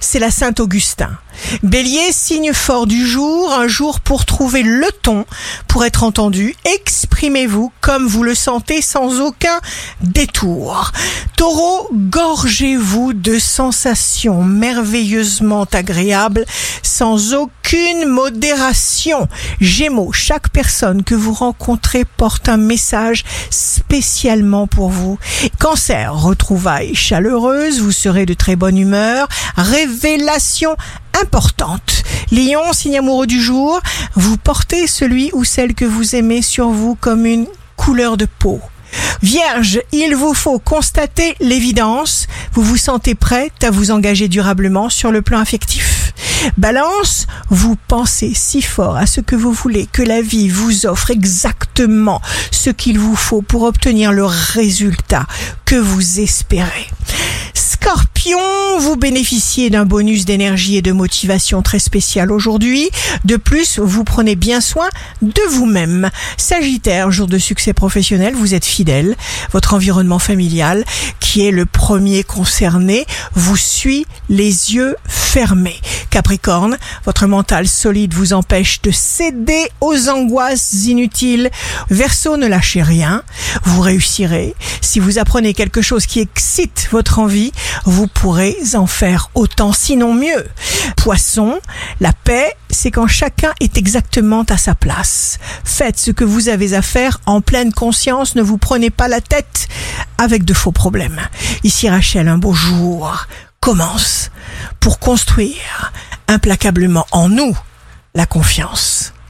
c'est la Saint-Augustin. Bélier, signe fort du jour, un jour pour trouver le ton, pour être entendu. Exprimez-vous comme vous le sentez sans aucun détour. Taureau, gorgez-vous de sensations merveilleusement agréables sans aucune modération. Gémeaux, chaque personne que vous rencontrez porte un message spécialement pour vous. Cancer, retrouvailles chaleureuses, vous serez de très bonne humeur. Révélation importante. Lion, signe amoureux du jour, vous portez celui ou celle que vous aimez sur vous comme une couleur de peau. Vierge, il vous faut constater l'évidence. Vous vous sentez prête à vous engager durablement sur le plan affectif. Balance, vous pensez si fort à ce que vous voulez que la vie vous offre exactement ce qu'il vous faut pour obtenir le résultat que vous espérez. Vous bénéficiez d'un bonus d'énergie et de motivation très spécial aujourd'hui. De plus, vous prenez bien soin de vous-même. Sagittaire, jour de succès professionnel, vous êtes fidèle. Votre environnement familial, qui est le premier concerné, vous suit les yeux fermés. Capricorne, votre mental solide vous empêche de céder aux angoisses inutiles. Verseau, ne lâchez rien. Vous réussirez. Si vous apprenez quelque chose qui excite votre envie, vous pourrez en faire autant, sinon mieux. Poisson, la paix, c'est quand chacun est exactement à sa place. Faites ce que vous avez à faire en pleine conscience, ne vous prenez pas la tête avec de faux problèmes. Ici Rachel, un beau jour commence pour construire implacablement en nous la confiance.